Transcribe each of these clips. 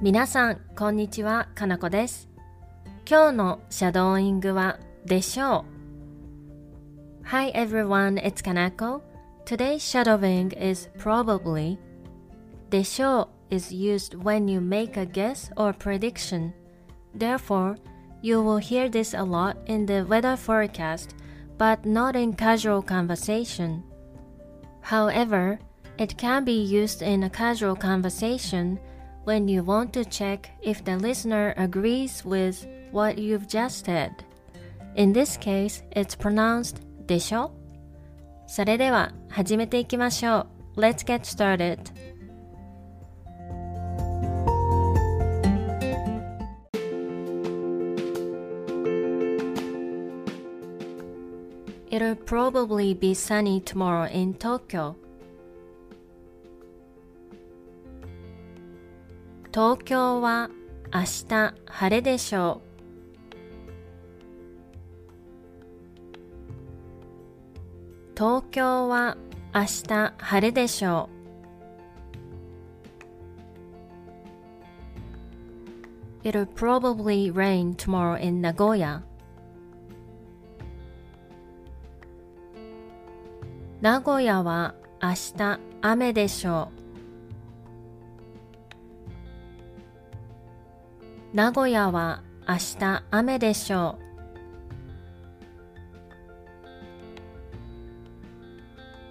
皆さん、こんにちは、かなこです。今日のシャドーイングは、でしょう。Hi everyone, it's Kanako. Today's shadowing is probably. でしょう is used when you make a guess or prediction. Therefore, you will hear this a lot in the weather forecast, but not in casual conversation. However, it can be used in a casual conversation when you want to check if the listener agrees with what you've just said. In this case, it's pronounced でしょそれでは始めていきましょう。Let's get started. It'll probably be sunny tomorrow in Tokyo. 東京は明日晴れでしょう。東京は明日晴れでしょう。It'll probably rain tomorrow in Nagoya. 名古屋は明日雨でしょう。名古屋は明日雨でしょ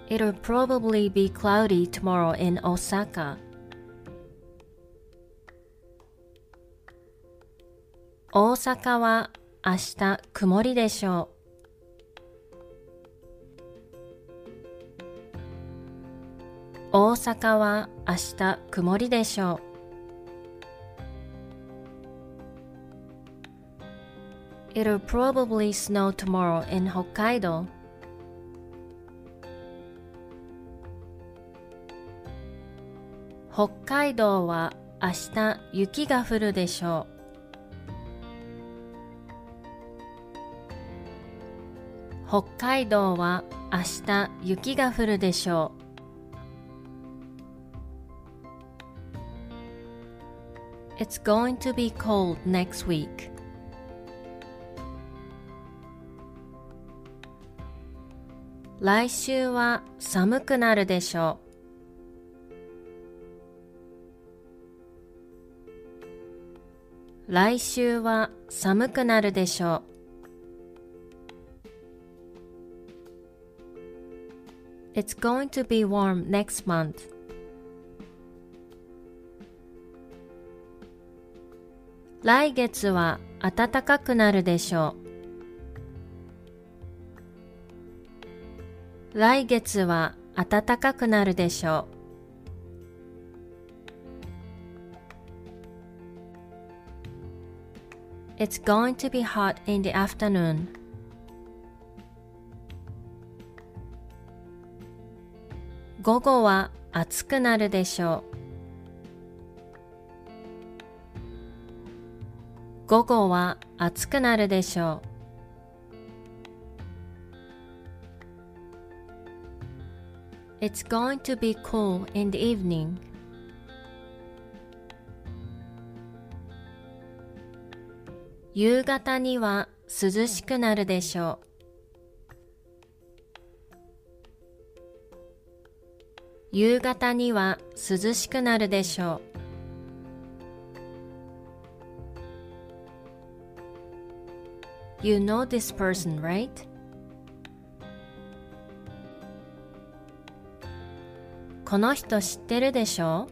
う。It'll probably be cloudy tomorrow in Osaka. 大阪は明日曇りでしょう。大阪は明日曇りでしょう。It'll probably snow tomorrow in Hokkaido. 北海道は明日雪が降るでしょう。北海道は明日雪が降るでしょう。It's going to be cold next week. 来週は寒くなるでしょう。来週は寒くなるでしょう。It's going to be warm next month. 来月は暖かくなるでしょう。来月は暖かくなるでしょう。It's going to be hot in the afternoon. 午後は暑くなるでしょう。午後は暑くなるでしょう。It's going to be cool in the evening. 夕方には涼しくなるでしょう。夕方には涼しくなるでしょう。You know this person, right? この人知ってるでしょ？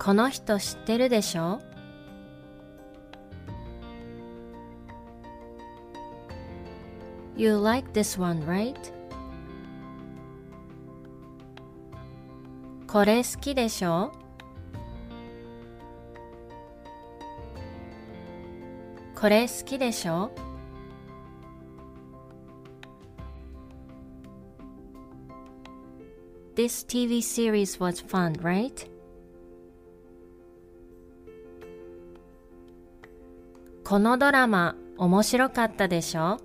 この人知ってるでしょ？You like this one, right? これ好きでしょ？これ好きでしょ？This TV series was fun, right? このドラマ面白かったでしょ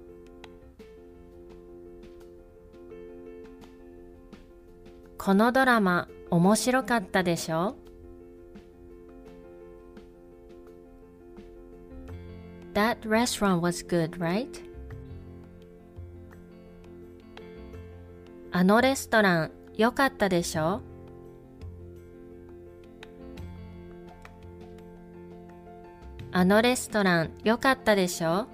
このドラマ面白かったでしょ That restaurant was good, right? あのレストラン良かったでしょあのレストラン良かったでしょ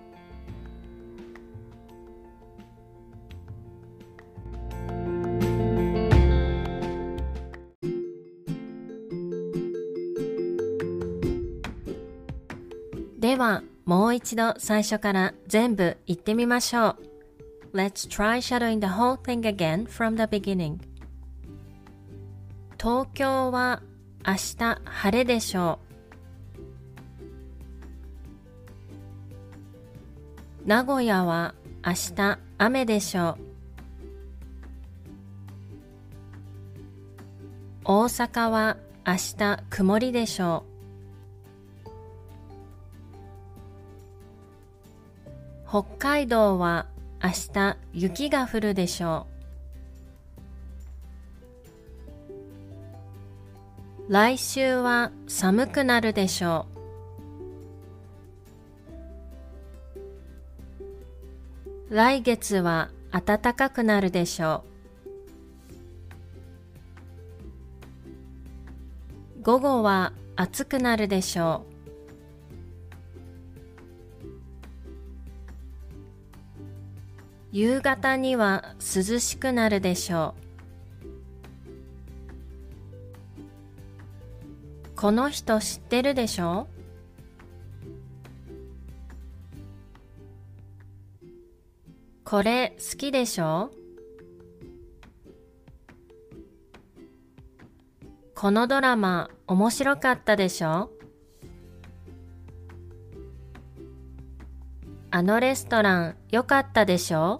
ではもう一度最初から全部言ってみましょう。Let's try shadowing the whole thing again from the beginning. 東京は明日晴れでしょう。名古屋は明日雨でしょう。大阪は明日曇りでしょう。北海道は明日雪が降るでしょう。来週は寒くなるでしょう。来月は暖かくなるでしょう。午後は暑くなるでしょう。夕方には涼しくなるでしょう。この人知ってるでしょ？これ好きでしょ？このドラマ面白かったでしょ？あのレストラン良かったでしょ？